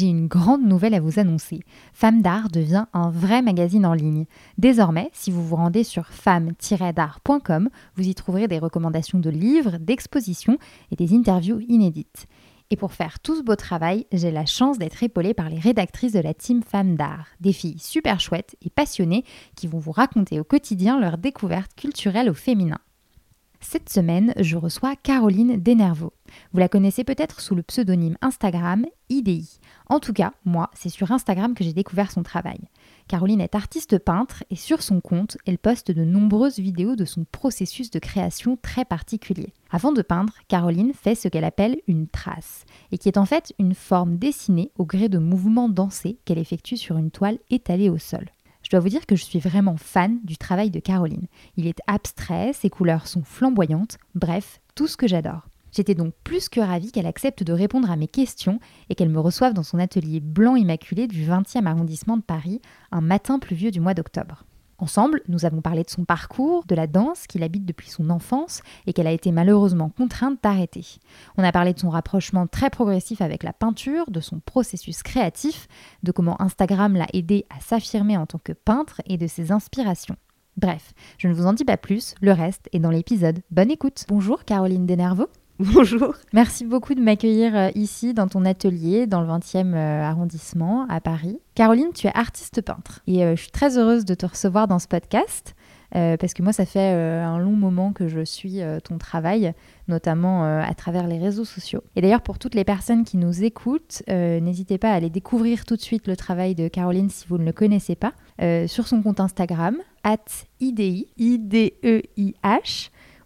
j'ai une grande nouvelle à vous annoncer. Femme d'art devient un vrai magazine en ligne. Désormais, si vous vous rendez sur femme-d'art.com, vous y trouverez des recommandations de livres, d'expositions et des interviews inédites. Et pour faire tout ce beau travail, j'ai la chance d'être épaulée par les rédactrices de la team Femmes d'Art, des filles super chouettes et passionnées qui vont vous raconter au quotidien leurs découvertes culturelles au féminin. Cette semaine, je reçois Caroline Denervaux. Vous la connaissez peut-être sous le pseudonyme Instagram IDI. En tout cas, moi, c'est sur Instagram que j'ai découvert son travail. Caroline est artiste peintre et sur son compte, elle poste de nombreuses vidéos de son processus de création très particulier. Avant de peindre, Caroline fait ce qu'elle appelle une trace, et qui est en fait une forme dessinée au gré de mouvements dansés qu'elle effectue sur une toile étalée au sol. Je dois vous dire que je suis vraiment fan du travail de Caroline. Il est abstrait, ses couleurs sont flamboyantes, bref, tout ce que j'adore. J'étais donc plus que ravie qu'elle accepte de répondre à mes questions et qu'elle me reçoive dans son atelier blanc immaculé du 20e arrondissement de Paris un matin pluvieux du mois d'octobre. Ensemble, nous avons parlé de son parcours, de la danse qu'il habite depuis son enfance et qu'elle a été malheureusement contrainte d'arrêter. On a parlé de son rapprochement très progressif avec la peinture, de son processus créatif, de comment Instagram l'a aidé à s'affirmer en tant que peintre et de ses inspirations. Bref, je ne vous en dis pas plus, le reste est dans l'épisode. Bonne écoute. Bonjour Caroline Denervaux. Bonjour. Merci beaucoup de m'accueillir euh, ici dans ton atelier dans le 20e euh, arrondissement à Paris. Caroline, tu es artiste peintre et euh, je suis très heureuse de te recevoir dans ce podcast. parce que moi, ça fait un long moment que je suis ton travail, notamment à travers les réseaux sociaux. Et d'ailleurs, pour toutes les personnes qui nous écoutent, n'hésitez pas à aller découvrir tout de suite le travail de Caroline si vous ne le connaissez pas, sur son compte Instagram, at I-D-E-I-H.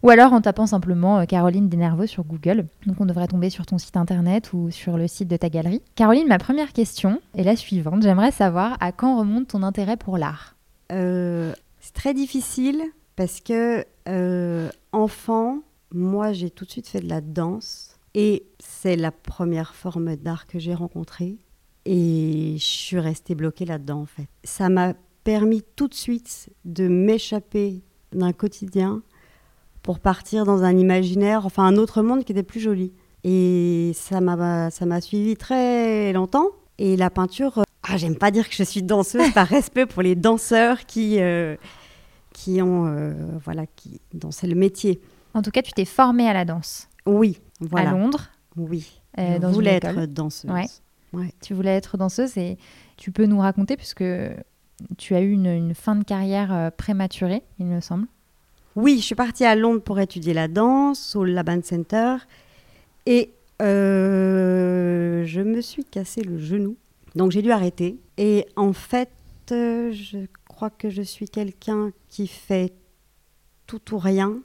Ou alors en tapant simplement euh, Caroline Denerveux sur Google. Donc on devrait tomber sur ton site internet ou sur le site de ta galerie. Caroline, ma première question est la suivante. J'aimerais savoir à quand remonte ton intérêt pour l'art? Euh, C'est très difficile parce que euh, enfant, moi j'ai tout de suite fait de la danse et c'est la première forme d'art que j'ai rencontrée et je suis restée bloquée là-dedans en fait. Ça m'a permis tout de suite de m'échapper d'un quotidien pour partir dans un imaginaire, enfin un autre monde qui était plus joli. Et ça m'a, ça m'a suivi très longtemps. Et la peinture, euh, ah, j'aime pas dire que je suis danseuse par respect pour les danseurs qui, euh, qui ont, euh, voilà, qui, c'est le métier. En tout cas, tu t'es formée à la danse. Oui, voilà. À Londres. Oui. je voulais être danseuse. Ouais. Tu voulais être danseuse et tu peux nous raconter puisque tu as eu une, une fin de carrière prématurée, il me semble. Oui, je suis partie à Londres pour étudier la danse au Laban Center et euh, je me suis cassé le genou. Donc j'ai dû arrêter. Et en fait, euh, je crois que je suis quelqu'un qui fait tout ou rien.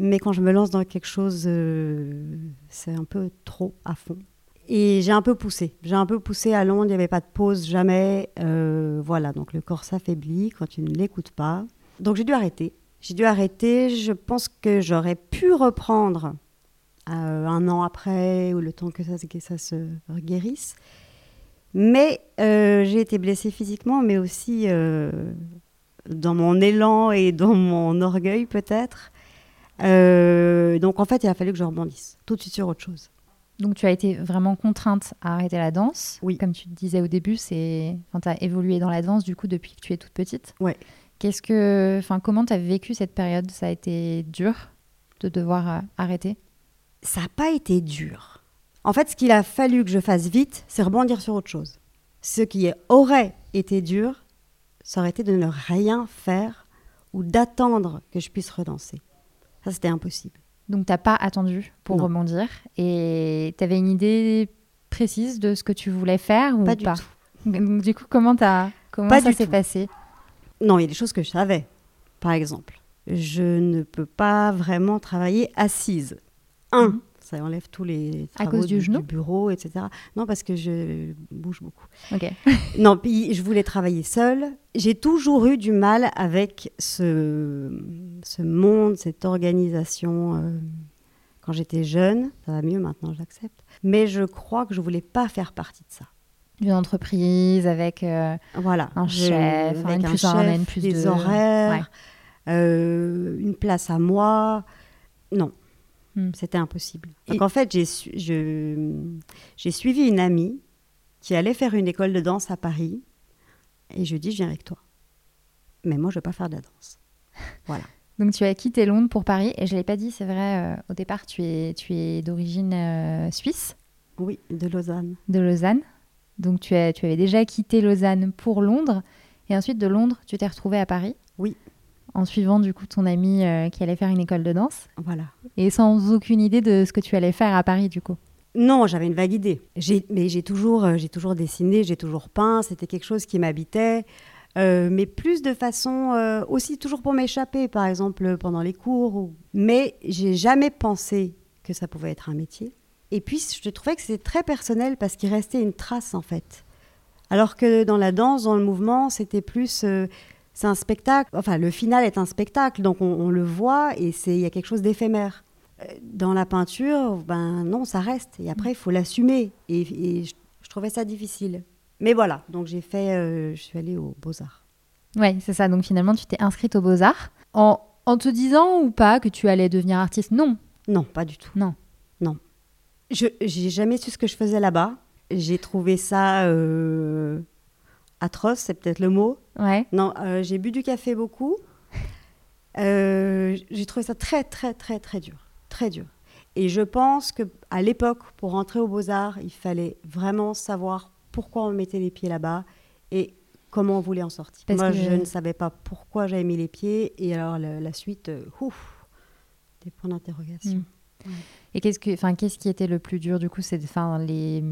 Mais quand je me lance dans quelque chose, euh, c'est un peu trop à fond. Et j'ai un peu poussé. J'ai un peu poussé à Londres, il n'y avait pas de pause, jamais. voilà, donc le corps s'affaiblit quand tu ne l'écoutes pas. Donc j'ai dû arrêter. J'ai dû arrêter. Je pense que j'aurais pu reprendre euh, un an après ou le temps que ça, que ça se guérisse. Mais euh, j'ai été blessée physiquement, mais aussi euh, dans mon élan et dans mon orgueil peut-être. donc en fait, il a fallu que je rebondisse tout de suite sur autre chose. Donc tu as été vraiment contrainte à arrêter la danse. Oui. Comme tu disais au début, c'est, enfin, tu as évolué dans la danse du coup depuis que tu es toute petite. Ouais. Qu'est-ce que, enfin, comment tu as vécu cette période? Ça a été dur de devoir euh, arrêter? Ça n'a pas été dur. En fait, ce qu'il a fallu que je fasse vite, c'est rebondir sur autre chose. Ce qui aurait été dur, ça aurait été de ne rien faire ou d'attendre que je puisse redanser. Ça, c'était impossible. Donc, tu n'as pas attendu pour rebondir et tu avais une idée précise de ce que tu voulais faire ou pas, pas? du tout. du coup, comment, as, comment ça s'est passé? Non, il y a des choses que je savais. Par exemple, je ne peux pas vraiment travailler assise. Un, Mhm. ça enlève tous les À travaux cause du genou bureau, etc. Non, parce que je bouge beaucoup. Ok. Non, puis je voulais travailler seule. J'ai toujours eu du mal avec ce, ce monde, cette organisation. euh, quand j'étais jeune, ça va mieux maintenant, j'accepte. Mais je crois que je voulais pas faire partie de ça. D'une entreprise avec. euh, Voilà. Un chef, avec un plus un, chef, plus des deux. horaires, euh, une place à moi. Non, Hmm. c'était impossible. Et- Donc en fait, j'ai su- je- j'ai suivi une amie qui allait faire une école de danse à Paris. Et je dit, je viens avec toi. Mais moi, je ne veux pas faire de la danse. Voilà. Donc tu as quitté Londres pour Paris et je l'ai pas dit, c'est vrai. euh, au départ, tu es, tu es d'origine suisse, Oui, de Lausanne. de Lausanne. Donc tu, as, tu avais déjà quitté Lausanne pour Londres et ensuite de Londres, tu t'es retrouvée à Paris. Oui. En suivant du coup ton ami euh, qui allait faire une école de danse Voilà. et sans aucune idée de ce que tu allais faire à Paris du coup. Non, j'avais une vague idée. Mais j'ai toujours, euh, j'ai toujours dessiné, j'ai toujours peint. C'était quelque chose qui m'habitait. Euh, mais plus de façon aussi toujours pour m'échapper, par exemple pendant les cours. ou- Mais j'ai jamais pensé que ça pouvait être un métier. Et puis je trouvais que c'était très personnel parce qu'il restait une trace en fait. Alors que dans la danse, dans le mouvement, c'était plus euh, c'est un spectacle. Enfin, le final est un spectacle, donc on, on le voit et il y a quelque chose d'éphémère. Euh, Dans la peinture, ben non, ça reste. Et après, il faut l'assumer. Et, et je, je trouvais ça difficile. Mais voilà, donc j'ai fait, euh, je suis allée aux Beaux-Arts. Ouais, c'est ça. Donc finalement, tu t'es inscrite aux Beaux-Arts en, en te disant ou pas que tu allais devenir artiste? Non. Non, pas du tout. Non. Non. Je j'ai jamais su ce que je faisais là-bas. J'ai trouvé ça euh, atroce, c'est peut-être le mot. Ouais. Non, euh, j'ai bu du café beaucoup. Euh, j'ai trouvé ça très, très, très, très dur. Très dur. Et je pense que à l'époque, pour rentrer aux Beaux-Arts, il fallait vraiment savoir pourquoi on mettait les pieds là-bas et comment on voulait en sortir. Parce Moi, que- je ne savais pas pourquoi j'avais mis les pieds. Et alors, la, la suite, ouf, des points d'interrogation. Mm. Et qu'est-ce que, enfin, qu'est-ce qui était le plus dur du coup, c'est enfin les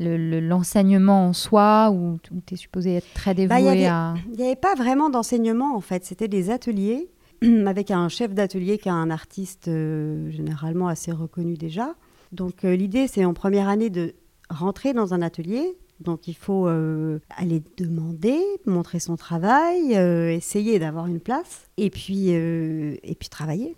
le- le- l'enseignement en soi où, tu es supposé être très dévoué Bah, y avait- à. Il n'y avait pas vraiment d'enseignement en fait, c'était des ateliers avec un chef d'atelier qui est un artiste euh, généralement assez reconnu déjà. Donc euh, l'idée c'est en première année de rentrer dans un atelier. Donc il faut euh, aller demander, montrer son travail, euh, essayer d'avoir une place et puis, euh, et puis travailler.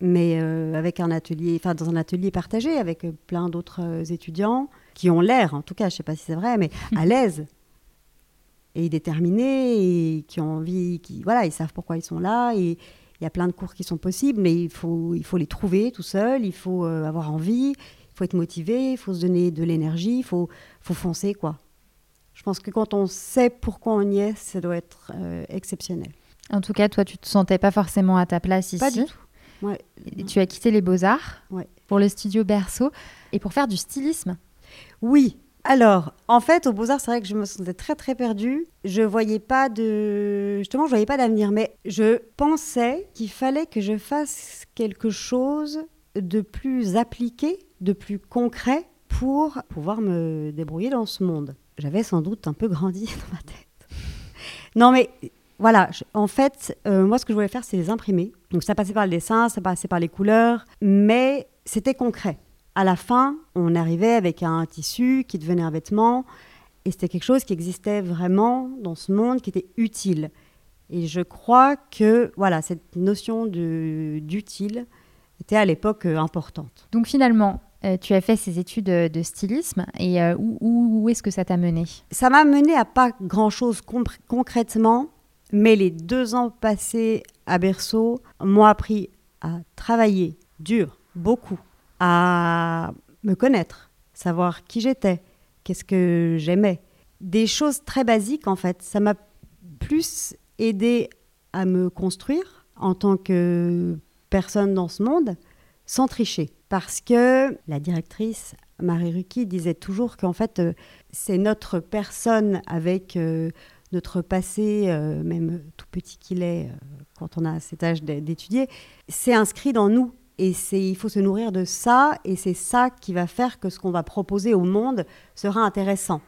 Mais euh, avec un atelier, enfin dans un atelier partagé avec euh, plein d'autres euh, étudiants qui ont l'air, en tout cas, je ne sais pas si c'est vrai, mais à l'aise et déterminés et qui ont envie, qui voilà, ils savent pourquoi ils sont là et il y a plein de cours qui sont possibles, mais il faut il faut les trouver tout seul, il faut euh, avoir envie, il faut être motivé, il faut se donner de l'énergie, il faut faut foncer quoi. Je pense que quand on sait pourquoi on y est, ça doit être euh, exceptionnel. En tout cas, toi, tu te sentais pas forcément à ta place ici. Pas du tout. Ouais. Et Tu as quitté les Beaux Arts Ouais. pour le studio Berceau et pour faire du stylisme. Oui. Alors, en fait, au Beaux-Arts, c'est vrai que je me sentais très, très perdue. Je voyais pas de... Justement, je voyais pas d'avenir, mais je pensais qu'il fallait que je fasse quelque chose de plus appliqué, de plus concret pour pouvoir me débrouiller dans ce monde. J'avais sans doute un peu grandi dans ma tête. Non, mais voilà, je- en fait, euh, moi, ce que je voulais faire, c'est les imprimer. Donc, ça passait par le dessin, ça passait par les couleurs, mais c'était concret. À la fin, on arrivait avec un tissu qui devenait un vêtement, et c'était quelque chose qui existait vraiment dans ce monde, qui était utile. Et je crois que voilà, cette notion d'utile était à l'époque euh, importante. Donc finalement, euh, tu as fait ces études de stylisme et euh, où, où- où est-ce que ça t'a mené? Ça m'a mené à pas grand-chose concrètement, mais les deux ans passés à Berceau m'ont appris à travailler dur, beaucoup, à me connaître, savoir qui j'étais, qu'est-ce que j'aimais. Des choses très basiques en fait. Ça m'a plus aidé à me construire en tant que personne dans ce monde sans tricher. Parce que la directrice Marie Ruki disait toujours qu'en fait, euh, c'est notre personne avec euh, notre passé, euh, même tout petit qu'il est, euh, quand on a cet âge d'é- d'étudier, c'est inscrit dans nous. Et il faut se nourrir de ça, et c'est ça qui va faire que ce qu'on va proposer au monde sera intéressant.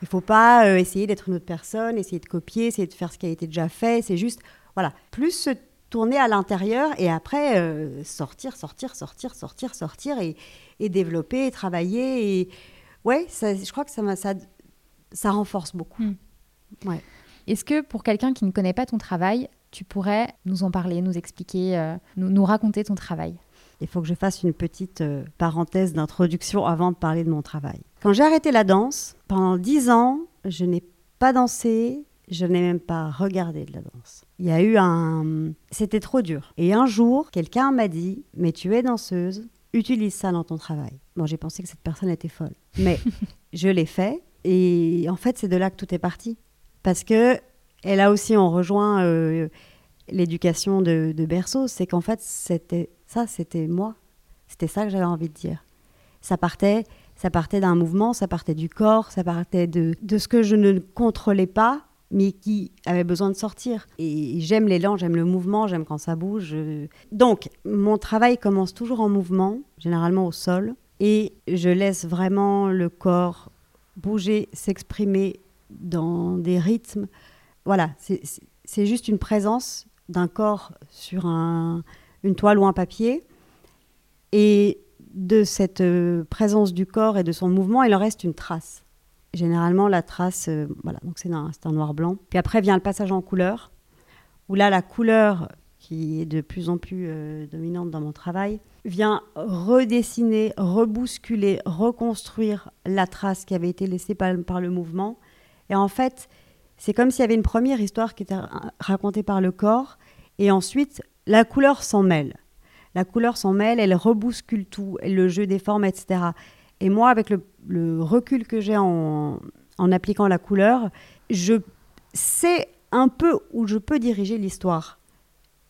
Il faut pas euh, essayer d'être une autre personne, essayer de copier, essayer de faire ce qui a été déjà fait. C'est juste, voilà, plus se tourner à l'intérieur et après sortir, sortir, sortir, sortir, sortir et, et développer, et travailler. Et ouais, je crois que ça, ça, ça renforce beaucoup. Hmm. Ouais. Est-ce que pour quelqu'un qui ne connaît pas ton travail, tu pourrais nous en parler, nous expliquer, euh, nous, nous raconter ton travail? Il faut que je fasse une petite euh, parenthèse d'introduction avant de parler de mon travail. Quand j'ai arrêté la danse, pendant dix ans, je n'ai pas dansé, je n'ai même pas regardé de la danse. Il y a eu un... C'était trop dur. Et un jour, quelqu'un m'a dit, mais tu es danseuse, utilise ça dans ton travail. Bon, j'ai pensé que cette personne était folle. Mais je l'ai fait. Et en fait, c'est de là que tout est parti. Parce que, et là aussi, on rejoint euh, l'éducation de, berceau, c'est qu'en fait, c'était ça, c'était moi. C'était ça que j'avais envie de dire. Ça partait, ça partait d'un mouvement, ça partait du corps, ça partait de, de ce que je ne contrôlais pas, mais qui avait besoin de sortir. Et j'aime l'élan, j'aime le mouvement, j'aime quand ça bouge. Donc, mon travail commence toujours en mouvement, généralement au sol, et je laisse vraiment le corps bouger, s'exprimer dans des rythmes. Voilà, c'est- juste une présence d'un corps sur un- une toile ou un papier. Et de cette euh, présence du corps et de son mouvement, il en reste une trace. Généralement, la trace, euh, voilà, donc c'est un, noir-blanc. Puis après vient le passage en couleur, où là, la couleur, qui est de plus en plus euh, dominante dans mon travail, vient redessiner, rebousculer, reconstruire la trace qui avait été laissée par le mouvement. Et en fait, c'est comme s'il y avait une première histoire qui était ra- racontée par le corps, et ensuite, la couleur s'en mêle. La couleur s'en mêle, elle rebouscule tout, le jeu des formes, etc. Et moi, avec le, le recul que j'ai en, en appliquant la couleur, je sais un peu où je peux diriger l'histoire,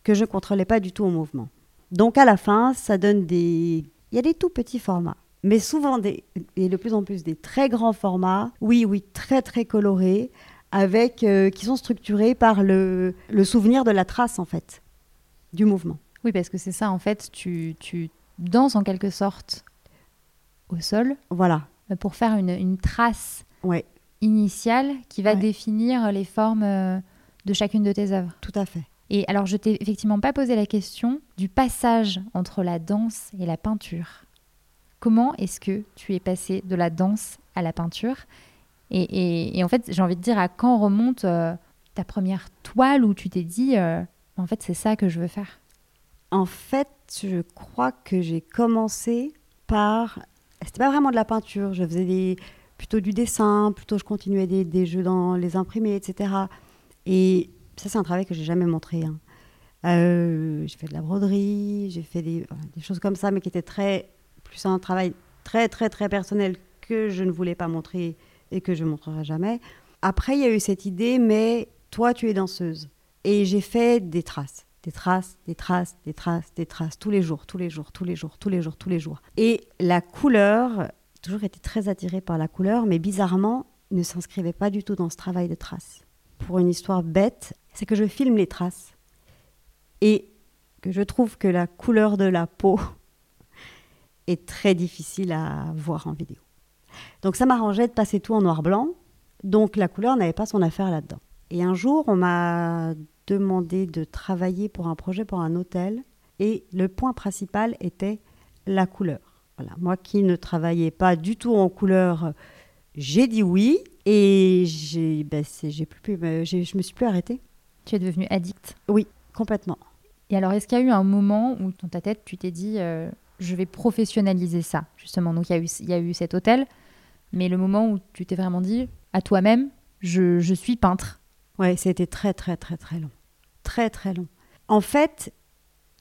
que je ne contrôlais pas du tout au mouvement. Donc à la fin, ça donne des... Il y a des tout petits formats, mais souvent des... et de plus en plus des très grands formats, oui, oui, très très colorés, avec, euh, qui sont structurés par le, le souvenir de la trace, en fait, du mouvement. Oui, parce que c'est ça, en fait, tu, tu danses en quelque sorte au sol Voilà, euh, pour faire une, une trace ouais, initiale qui va Ouais. définir les formes euh, de chacune de tes œuvres. tout à fait. Et alors, je t'ai effectivement pas posé la question du passage entre la danse et la peinture. Comment est-ce que tu es passé de la danse à la peinture et, en fait, j'ai envie de dire à quand remonte euh, ta première toile où tu t'es dit, euh, en fait, c'est ça que je veux faire? En fait, je crois que j'ai commencé par. C'était pas vraiment de la peinture, je faisais plutôt du dessin, plutôt je continuais des, des jeux dans les imprimés, etc. Et ça, c'est un travail que j'ai jamais montré. hein. Euh, j'ai fait de la broderie, j'ai fait des choses comme ça, mais qui étaient très. Plus un travail très, très, très personnel que je ne voulais pas montrer et que je ne montrerai jamais. Après, il y a eu cette idée, mais toi, tu es danseuse. Et j'ai fait des traces, des traces, des traces, des traces, des traces, tous les jours, tous les jours, tous les jours, tous les jours, tous les jours. Et la couleur, toujours été très attirée par la couleur, mais bizarrement, ne s'inscrivait pas du tout dans ce travail de traces. Pour une histoire bête, c'est que je filme les traces et que je trouve que la couleur de la peau est très difficile à voir en vidéo. Donc ça m'arrangeait de passer tout en noir-blanc, donc la couleur n'avait pas son affaire là-dedans. Et un jour, on m'a demandé de travailler pour un projet pour un hôtel et le point principal était la couleur. Voilà, moi qui ne travaillais pas du tout en couleur, j'ai dit oui et j'ai, ben, j'ai plus, pu j'ai- je me suis plus arrêtée Tu es devenu addict? complètement. Et alors, est-ce qu'il y a eu un moment où dans ta tête, tu t'es dit, euh, je vais professionnaliser ça, justement Donc, il y, a eu, y a eu cet hôtel, mais le moment où tu t'es vraiment dit, à toi-même, je, je suis peintre. Ouais, c'était très très très très long, très très long. En fait,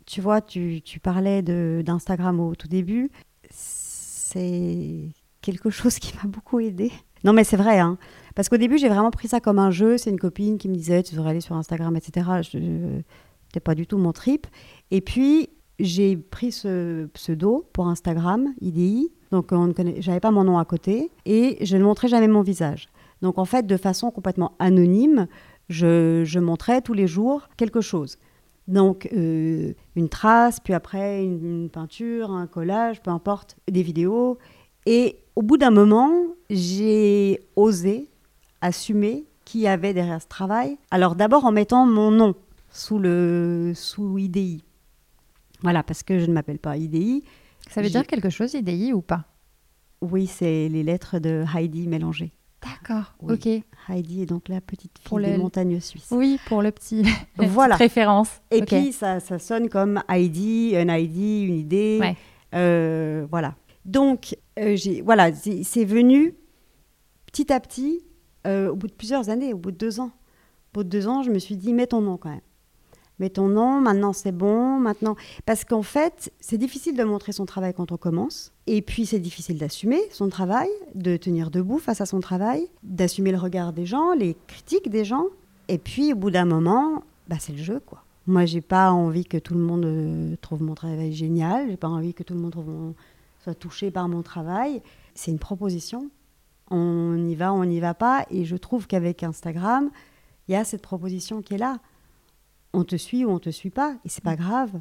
tu vois, tu, tu parlais d'Instagram au tout début, c'est quelque chose qui m'a beaucoup aidé. Non mais c'est vrai, hein. parce qu'au début j'ai vraiment pris ça comme un jeu. C'est une copine qui me disait tu devrais aller sur Instagram, etc. Je n'était pas du tout mon trip. Et puis j'ai pris ce pseudo pour Instagram, IDI. Donc j'avais pas mon nom à côté et je ne montrais jamais mon visage. Donc en fait, de façon complètement anonyme, je, je montrais tous les jours quelque chose. Donc euh, une trace, puis après une, une peinture, un collage, peu importe, des vidéos. Et au bout d'un moment, j'ai osé assumer qui avait derrière ce travail. Alors d'abord en mettant mon nom sous le sous IDI. Voilà, parce que je ne m'appelle pas IDI. Ça veut dire quelque chose, IDI ou pas? Oui, c'est les lettres de Heidi mélangées. D'accord, Oui. ok. Heidi est donc la petite fille Pour des le- montagnes suisses. Oui, pour le petit. Voilà. référence. Et puis ça, ça sonne comme Heidi, un Heidi, une idée. Ouais. Euh, voilà. Donc, euh, voilà, c'est c'est venu petit à petit, euh, au bout de plusieurs années, au bout de deux ans. Au bout de deux ans, je me suis dit, mets ton nom quand même. Mets ton nom, maintenant c'est bon, maintenant. Parce qu'en fait, c'est difficile de montrer son travail quand on commence. Et puis, c'est difficile d'assumer son travail, de tenir debout face à son travail, d'assumer le regard des gens, les critiques des gens. Et puis, au bout d'un moment, bah, c'est le jeu, quoi. Moi, j'ai pas envie que tout le monde euh, trouve mon travail génial. J'ai pas envie que tout le monde soit touché par mon travail. C'est une proposition. On y va, on n'y va pas. Et je trouve qu'avec Instagram, il y a cette proposition qui est là. On te suit ou on te suit pas, et c'est pas grave.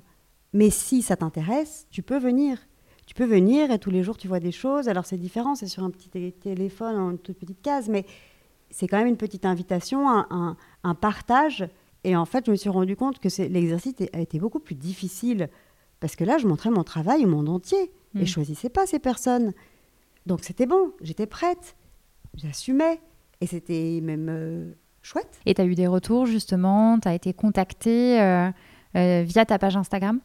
Mais si ça t'intéresse, tu peux venir. Tu peux venir et tous les jours tu vois des choses. Alors c'est différent, c'est sur un petit té- téléphone, en une toute petite case, mais c'est quand même une petite invitation, un, un- un partage. Et en fait, je me suis rendu compte que l'exercice a été beaucoup plus difficile parce que là, je montrais mon travail au monde entier Mm. et je choisissais pas ces personnes. Donc c'était bon, j'étais prête, j'assumais et c'était même euh, chouette. Et tu as eu des retours justement, tu as été contacté euh, euh, via ta page Instagram?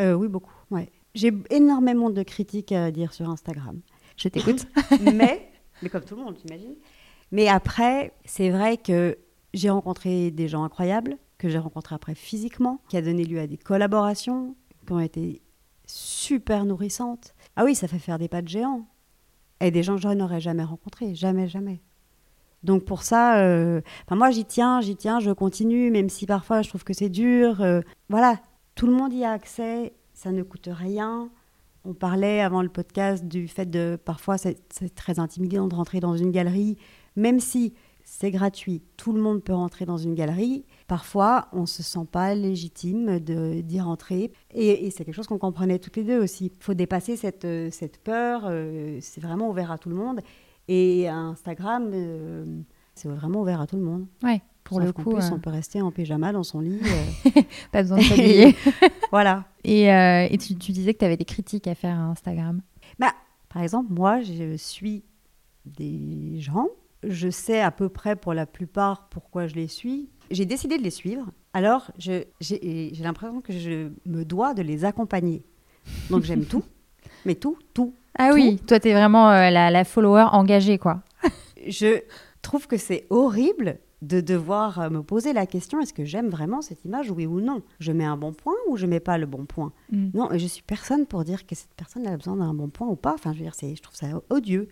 Euh, oui, beaucoup. Ouais. J'ai énormément de critiques à dire sur Instagram. Je t'écoute. mais, mais comme tout le monde, j'imagine. Mais après, c'est vrai que j'ai rencontré des gens incroyables, que j'ai rencontrés après physiquement, qui a donné lieu à des collaborations qui ont été super nourrissantes. Ah oui, ça fait faire des pas de géants. Et des gens que je n'aurais jamais rencontrés, jamais, jamais. Donc pour ça, euh, moi j'y tiens, j'y tiens, je continue, même si parfois je trouve que c'est dur. euh, voilà, tout le monde y a accès, ça ne coûte rien. On parlait avant le podcast du fait de parfois c'est très intimidant de rentrer dans une galerie, même si c'est gratuit, tout le monde peut rentrer dans une galerie. Parfois, on se sent pas légitime d'y rentrer, et, c'est quelque chose qu'on comprenait toutes les deux aussi. Il faut dépasser cette euh, cette peur. c'est vraiment ouvert à tout le monde, et Instagram, euh, c'est vraiment ouvert à tout le monde. Ouais, pour Sauf le coup, plus, euh, on peut rester en pyjama dans son lit. euh, pas besoin de s'habiller. voilà. et et tu, tu disais que tu avais des critiques à faire à Instagram. Bah, par exemple, moi, je suis des gens. Je sais à peu près pour la plupart pourquoi je les suis. J'ai décidé de les suivre. Alors, j'ai l'impression que je me dois de les accompagner. Donc, j'aime tout. Mais tout, tout. Ah Tout. oui, toi, tu es vraiment euh, la, la follower engagée, quoi. Je trouve que c'est horrible de devoir euh, me poser la question est-ce que j'aime vraiment cette image, oui ou non? Je mets un bon point ou je mets pas le bon point? Mm. Non, et je suis personne pour dire que cette personne a besoin d'un bon point ou pas. Enfin, je veux dire, c'est- je trouve ça odieux.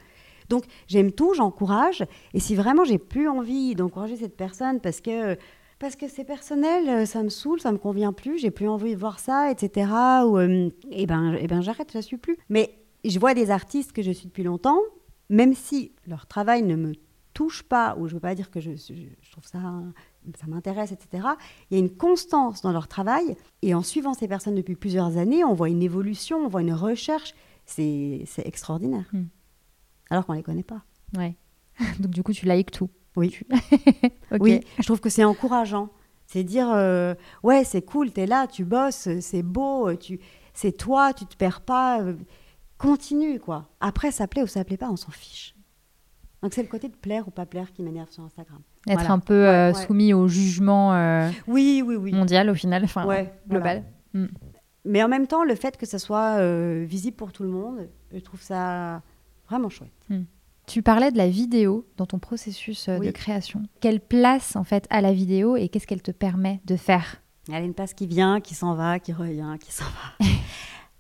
Donc, j'aime tout, j'encourage. Et si vraiment j'ai plus envie d'encourager cette personne parce que parce que c'est personnel, euh, ça me saoule, ça me convient plus, j'ai plus envie de voir ça, etc. Ou euh, eh ben, eh ben j'arrête, je suis plus. Mais je vois des artistes que je suis depuis longtemps, même si leur travail ne me touche pas, ou je veux pas dire que je, je- je trouve ça, ça m'intéresse, etc. Il y a une constance dans leur travail, et en suivant ces personnes depuis plusieurs années, on voit une évolution, on voit une recherche, c'est extraordinaire. Hmm. Alors qu'on les connaît pas. Ouais. Donc, du coup, tu likes tout. Oui. Oui, je trouve que c'est encourageant. C'est dire, euh, ouais, c'est cool, t'es là, tu bosses, c'est beau, tu, c'est toi, tu te perds pas. Continue, quoi. Après, ça plaît ou ça plaît pas, on s'en fiche. Donc, c'est le côté de plaire ou pas plaire qui m'énerve sur Instagram. Être Voilà. un peu euh, Ouais, ouais. soumis au jugement euh, Oui, oui, oui. mondial, au final, enfin, Ouais, global. Mais en même temps, le fait que ça soit euh, visible pour tout le monde, je trouve ça vraiment chouette. Tu parlais de la vidéo dans ton processus de création. Quelle place, en fait, à la vidéo et qu'est-ce qu'elle te permet de faire? Y a une passe qui vient, qui s'en va, qui revient, qui s'en va.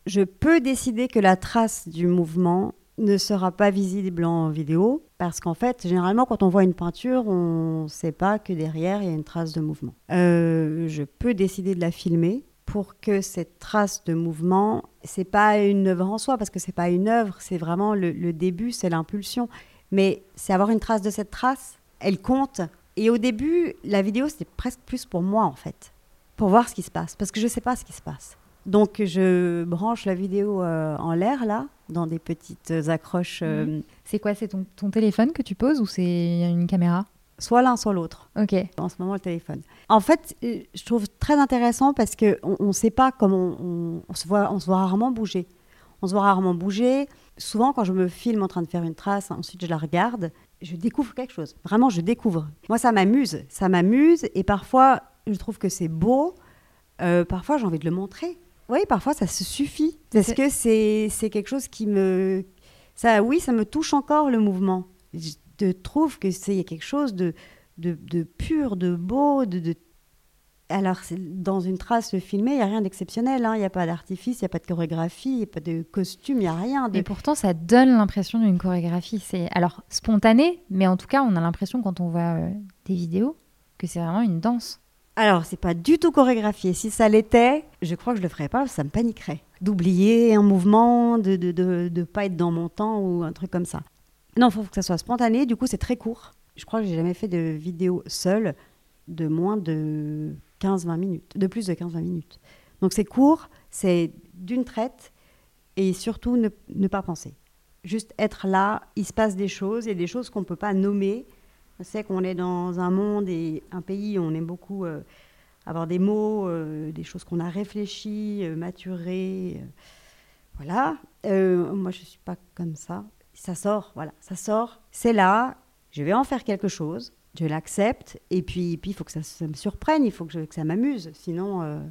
je peux décider que la trace du mouvement ne sera pas visible en vidéo parce qu'en fait, généralement, quand on voit une peinture, on ne sait pas que derrière, il y a une trace de mouvement. Euh, je peux décider de la filmer pour que cette trace de mouvement, c'est pas une œuvre en soi parce que c'est pas une œuvre, c'est vraiment le, le début, c'est l'impulsion. Mais c'est avoir une trace de cette trace, elle compte. Et au début, la vidéo, c'était presque plus pour moi en fait pour voir ce qui se passe, parce que je ne sais pas ce qui se passe. Donc je branche la vidéo euh, en l'air, là, dans des petites accroches. euh, C'est quoi C'est ton, ton téléphone que tu poses ou c'est une caméra? Soit l'un, soit l'autre. Ok. En ce moment, le téléphone. En fait, euh, je trouve très intéressant parce que on ne sait pas comment on, on se voit, on se voit rarement bouger. On se voit rarement bouger. Souvent, quand je me filme en train de faire une trace, ensuite je la regarde, je découvre quelque chose. Vraiment, je découvre. Moi, ça m'amuse. Ça m'amuse et parfois, je trouve que c'est beau. Euh, parfois, j'ai envie de le montrer. Oui, parfois, ça se suffit. Parce que c'est quelque chose qui me... Ça, oui, ça me touche encore, le mouvement. Je trouve que c'est il y a quelque chose de, de, de pur, de beau, de... de- Alors, dans une trace filmée, il n'y a rien d'exceptionnel. hein. Il n'y a pas d'artifice, il n'y a pas de chorégraphie, il n'y a pas de costume, il n'y a rien. De... Et pourtant, ça donne l'impression d'une chorégraphie. C'est alors spontané, mais en tout cas, on a l'impression quand on voit euh, des vidéos que c'est vraiment une danse. Alors, c'est pas du tout chorégraphié. Si ça l'était, je crois que je le ferais pas, ça me paniquerait. D'oublier un mouvement, de de, de, de pas être dans mon temps ou un truc comme ça. Non, il faut que ça soit spontané. Du coup, c'est très court. Je crois que j'ai jamais fait de vidéo seule de moins de 15-20 minutes, de plus de 15-20 minutes. Donc, c'est court, c'est d'une traite et surtout ne, ne pas penser. Juste être là, il se passe des choses, il y a des choses qu'on ne peut pas nommer. Je sais qu'on est dans un monde et un pays où on aime beaucoup euh, avoir des mots, euh, des choses qu'on a réfléchies, euh, maturées. voilà. Moi, je ne suis pas comme ça. Ça sort, voilà, ça sort. C'est là, je vais en faire quelque chose, je l'accepte, et puis puis il faut que ça, ça me surprenne, il faut que, je- que ça m'amuse. Sinon,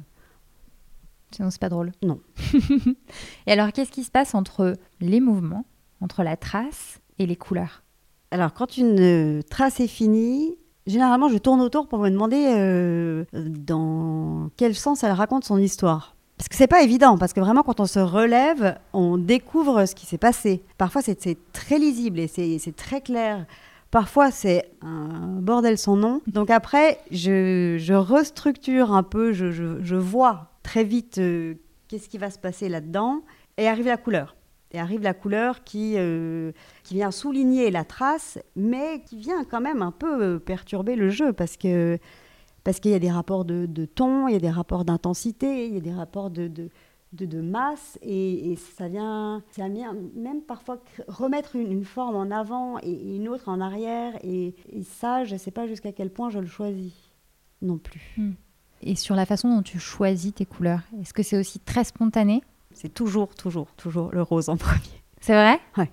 Sinon, c'est pas drôle. Non. et alors, qu'est-ce qui se passe entre les mouvements, entre la trace et les couleurs? Alors, quand une euh, trace est finie, généralement, je tourne autour pour me demander euh, dans quel sens elle raconte son histoire. Parce que c'est pas évident, parce que vraiment, quand on se relève, on découvre ce qui s'est passé. Parfois, c'est très lisible et c'est très clair. Parfois, c'est un bordel sans nom. Donc après, je, restructure un peu, je vois très vite euh, qu'est-ce qui va se passer là-dedans, et arrive la couleur. Et arrive la couleur qui, euh, qui vient souligner la trace, mais qui vient quand même un peu euh, perturber le jeu, parce parce qu'il y a des rapports de, de ton, il y a des rapports d'intensité, il y a des rapports de, de, de, masse, et, ça, vient, ça vient même parfois remettre une, une forme en avant et, une autre en arrière, et, et ça, je ne sais pas jusqu'à quel point je le choisis non plus. Et sur la façon dont tu choisis tes couleurs, est-ce que c'est aussi très spontané? C'est toujours, toujours, toujours le rose en premier. C'est vrai? Ouais.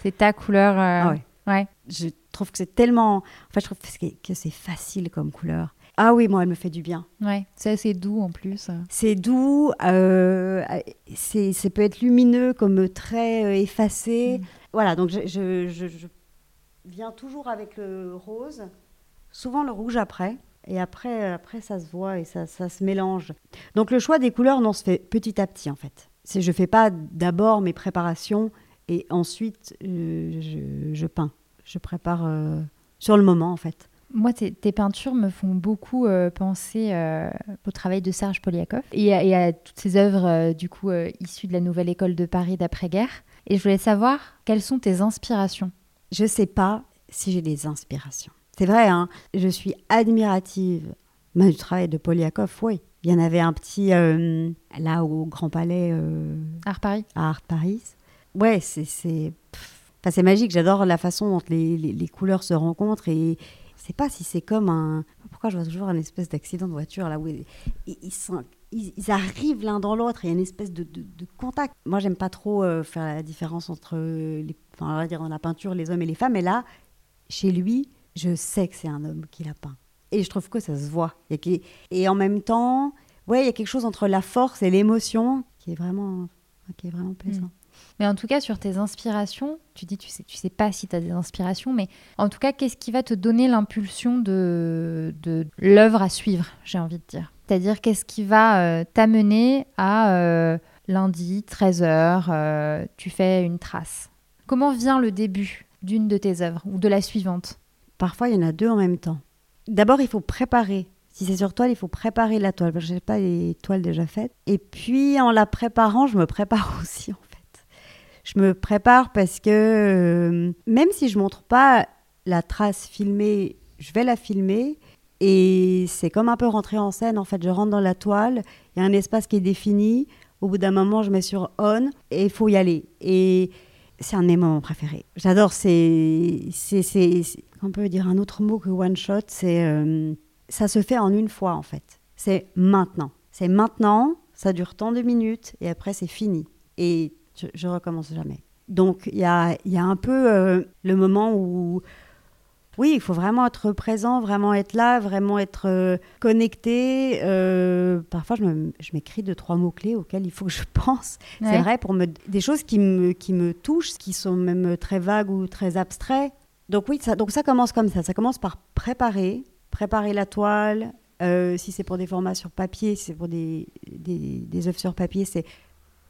C'est ta couleur. euh, Ah ouais. ouais. Je trouve que c'est tellement... En fait, je trouve que c'est- facile comme couleur. Ah oui, moi, elle me fait du bien. Ouais, c'est assez doux en plus. C'est doux, euh, c'est, ça peut être lumineux comme très euh, effacé. Mm. Voilà, donc je, je- je- je viens toujours avec le rose, souvent le rouge après. Et après, après ça se voit et ça, ça se mélange. Donc le choix des couleurs, non, se fait petit à petit en fait. C'est, je ne fais pas d'abord mes préparations et ensuite euh, je, je peins. Je prépare euh, sur le moment en fait. Moi, tes, tes peintures me font beaucoup euh, penser au travail de Serge Poliakov et, à- et à toutes ces œuvres du coup issues de la nouvelle école de Paris d'après-guerre. Et je voulais savoir quelles sont tes inspirations? je sais pas si j'ai des inspirations. C'est vrai, hein, je suis admirative ben, du travail de Poliakov, oui. Il y en avait un petit euh, là au Grand Palais euh, Art Paris à Art Paris. Ouais, c'est c'est pff, enfin, c'est magique. J'adore la façon dont les, les- les couleurs se rencontrent et je sais pas si c'est comme un. Pourquoi je vois toujours un espèce d'accident de voiture là où ils, ils- ils sont- ils- ils arrivent l'un dans l'autre il y a une espèce de, de- de contact. Moi, j'aime pas trop euh, faire la différence entre les, enfin, on va dire dans la peinture les hommes et les femmes, mais là, chez lui, je sais que c'est un homme qui l'a peint. Et je trouve que ça se voit. Et en même temps, ouais, il y a quelque chose entre la force et l'émotion qui est vraiment, qui est vraiment plaisant. Mais en tout cas, sur tes inspirations, tu dis tu sais, tu sais pas si tu as des inspirations, mais en tout cas, qu'est-ce qui va te donner l'impulsion de, de l'œuvre à suivre, j'ai envie de dire? C'est-à-dire, qu'est-ce qui va euh, t'amener à euh, lundi, 13h, tu fais une trace? Comment vient le début d'une de tes œuvres ou de la suivante? Parfois, il y en a deux en même temps. D'abord, il faut préparer. Si c'est sur toile, il faut préparer la toile. Je n'ai pas les toiles déjà faites. Et puis, en la préparant, je me prépare aussi, en fait. Je me prépare parce que euh, même si je montre pas la trace filmée, je vais la filmer. Et c'est comme un peu rentrer en scène. En fait, je rentre dans la toile. Il y a un espace qui est défini. Au bout d'un moment, je mets sur on et il faut y aller. Et c'est un de mes moments préférés. J'adore, c'est, c'est, on peut dire un autre mot que one shot, c'est, euh, ça se fait en une fois en fait. C'est maintenant. C'est maintenant, ça dure tant de minutes et après c'est fini. Et je, je recommence jamais. Donc il y a, y a un peu euh, le moment où oui, il faut vraiment être présent, vraiment être là, vraiment être euh, connecté. Euh, parfois, je m'écris deux, trois mots-clés auxquels il faut que je pense. C'est vrai, pour me, des choses qui me, qui me touchent, qui sont même très vagues ou très abstraits. Donc oui, ça, donc ça commence comme ça. Ça commence par préparer, préparer la toile. Euh, si c'est pour des formats sur papier, si c'est pour des, des, des œuvres sur papier, c'est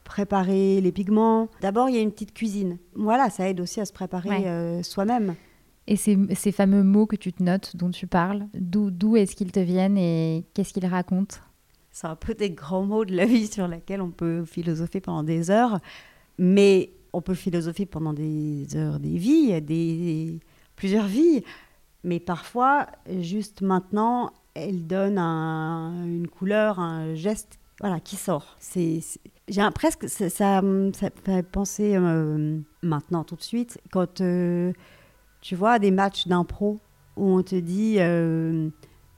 préparer les pigments. D'abord, il y a une petite cuisine. Voilà, ça aide aussi à se préparer soi-même. Et ces, ces, fameux mots que tu te notes, dont tu parles, d'où est-ce qu'ils te viennent et qu'est-ce qu'ils racontent? C'est un peu des grands mots de la vie sur lesquels on peut philosopher pendant des heures, mais on peut philosopher pendant des heures, des vies, des, plusieurs vies. Mais parfois, juste maintenant, elle donne un, une couleur, un geste voilà, qui sort. C'est, j'ai presque ça, ça, fait penser euh, maintenant tout de suite quand euh, tu vois, des matchs d'impro où on te dit, euh,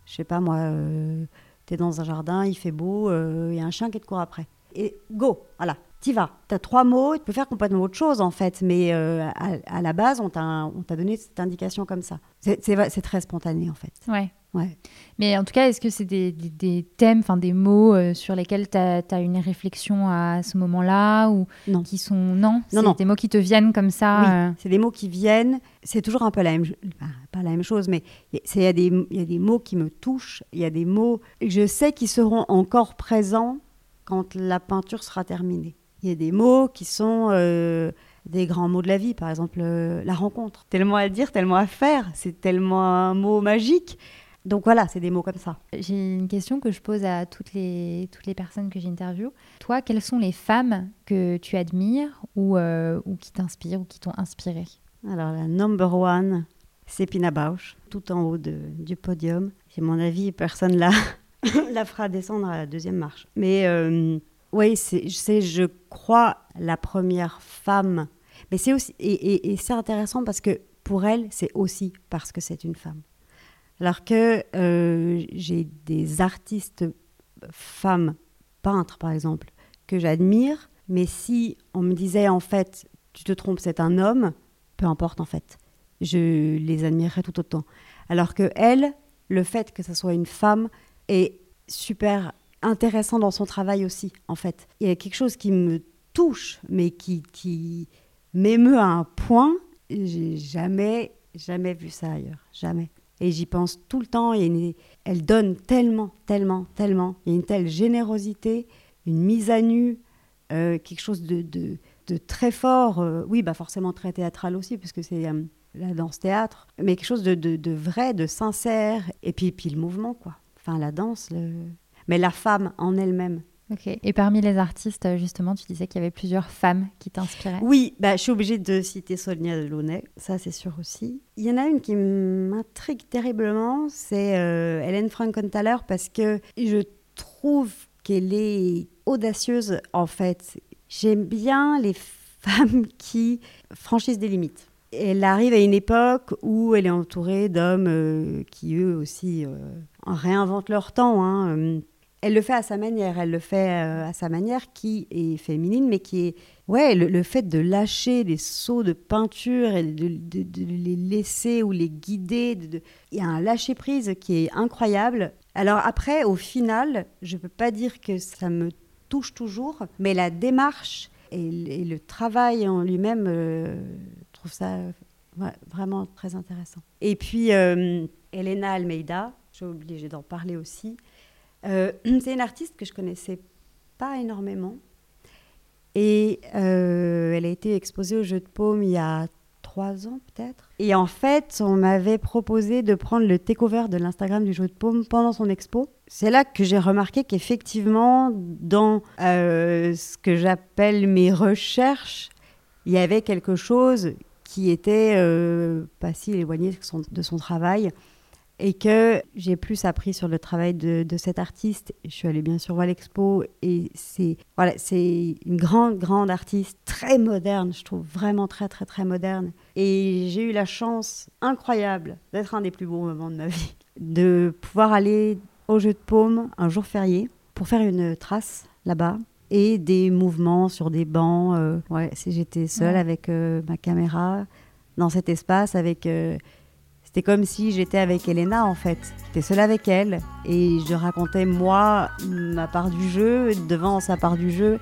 je sais pas moi, euh, tu es dans un jardin, il fait beau, il euh, y a un chien qui te court après. Et go, voilà, t'y vas. Tu as trois mots, tu peux faire complètement autre chose en fait, mais à, à, la base, on t'a donné cette indication comme ça. C'est très spontané en fait. Ouais. Ouais. Mais en tout cas, est-ce que c'est des, des, thèmes, enfin des mots euh, sur lesquels tu as, une réflexion à ce moment-là ou non. qui sont non, non c'est des mots qui te viennent comme ça. Oui, euh c'est des mots qui viennent. C'est toujours un peu la même, pas la même chose, mais il y, a des, y a des mots qui me touchent. Il y a des mots, je sais qu'ils seront encore présents quand la peinture sera terminée. Il y a des mots qui sont euh, des grands mots de la vie, par exemple la rencontre. Tellement à dire, tellement à faire. C'est tellement un mot magique. Donc voilà, c'est des mots comme ça. J'ai une question que je pose à toutes les, toutes les personnes que j'interviewe. Toi, quelles sont les femmes que tu admires ou, euh, ou qui t'inspirent ou qui t'ont inspiré? Alors la number one, c'est Pina Bausch, tout en haut de, du podium. J'ai mon avis, personne là la fera descendre à la deuxième marche. Mais euh, oui, c'est, je crois, la première femme. Mais c'est aussi, et, c'est intéressant parce que pour elle, c'est aussi parce que c'est une femme. Alors que euh, j'ai des artistes femmes peintres, par exemple, que j'admire, mais si on me disait en fait, tu te trompes, c'est un homme, peu importe en fait, je les admirerais tout autant. Alors que elle, le fait que ce soit une femme est super intéressant dans son travail aussi, en fait. Il y a quelque chose qui me touche, mais qui, qui m'émeut à un point, j'ai jamais, jamais vu ça ailleurs, jamais. Et j'y pense tout le temps. Elle donne tellement, tellement, tellement. Il y a une telle générosité, une mise à nu, euh, quelque chose de, de, très fort. Euh, oui, bah forcément très théâtral aussi, puisque c'est euh, la danse-théâtre. Mais quelque chose de, de, vrai, de sincère. Et puis, puis le mouvement, quoi. Enfin, la danse. Mais la femme en elle-même. Et parmi les artistes, justement, tu disais qu'il y avait plusieurs femmes qui t'inspiraient. Oui, bah, je suis obligée de citer Sonia Delaunay, ça c'est sûr aussi. Il y en a une qui m'intrigue terriblement, c'est euh, Hélène Frankenthaler, parce que je trouve qu'elle est audacieuse en fait. J'aime bien les femmes qui franchissent des limites. Elle arrive à une époque où elle est entourée d'hommes euh, qui eux aussi euh, réinventent leur temps. Hein, elle le fait à sa manière, elle le fait euh, à sa manière qui est féminine, mais qui est... Ouais, le, fait de lâcher des seaux de peinture et de, les laisser ou les guider, il y a un lâcher-prise qui est incroyable. Alors après, au final, je ne peux pas dire que ça me touche toujours, mais la démarche et, le travail en lui-même, euh, je trouve ça vraiment très intéressant. Et puis, euh, Elena Almeida, j'ai obligé d'en parler aussi. Euh, c'est une artiste que je connaissais pas énormément. Et euh, elle a été exposée au Jeu de Paume il y a trois ans peut-être. Et en fait, on m'avait proposé de prendre le takeover de l'Instagram du Jeu de Paume pendant son expo. C'est là que j'ai remarqué qu'effectivement, dans euh, ce que j'appelle mes recherches, il y avait quelque chose qui était pas si éloigné de son, de son travail. Et que j'ai plus appris sur le travail de, cet artiste. Je suis allée bien sûr voir l'expo et c'est voilà, c'est une grande grande artiste, très moderne, je trouve vraiment très très très moderne. Et j'ai eu la chance incroyable d'être un des plus beaux moments de ma vie, de pouvoir aller au jeu de paume un jour férié pour faire une trace là-bas et des mouvements sur des bancs. Euh, ouais, si j'étais seule avec euh, ma caméra dans cet espace avec euh, c'était comme si j'étais avec Elena en fait. J'étais seule avec elle et je racontais moi ma part du jeu devant sa part du jeu.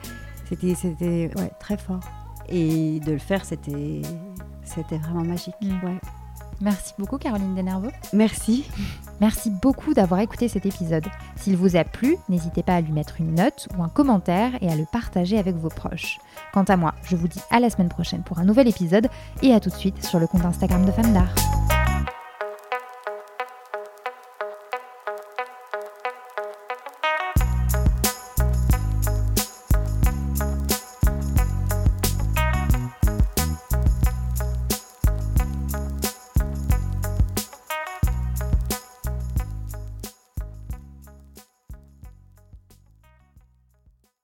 C'était c'était très fort. Et de le faire, c'était c'était vraiment magique. Mm. Ouais. Merci beaucoup Caroline Denerveux. Merci. Merci beaucoup d'avoir écouté cet épisode. S'il vous a plu, n'hésitez pas à lui mettre une note ou un commentaire et à le partager avec vos proches. Quant à moi, je vous dis à la semaine prochaine pour un nouvel épisode et à tout de suite sur le compte Instagram de Femmes d'Art.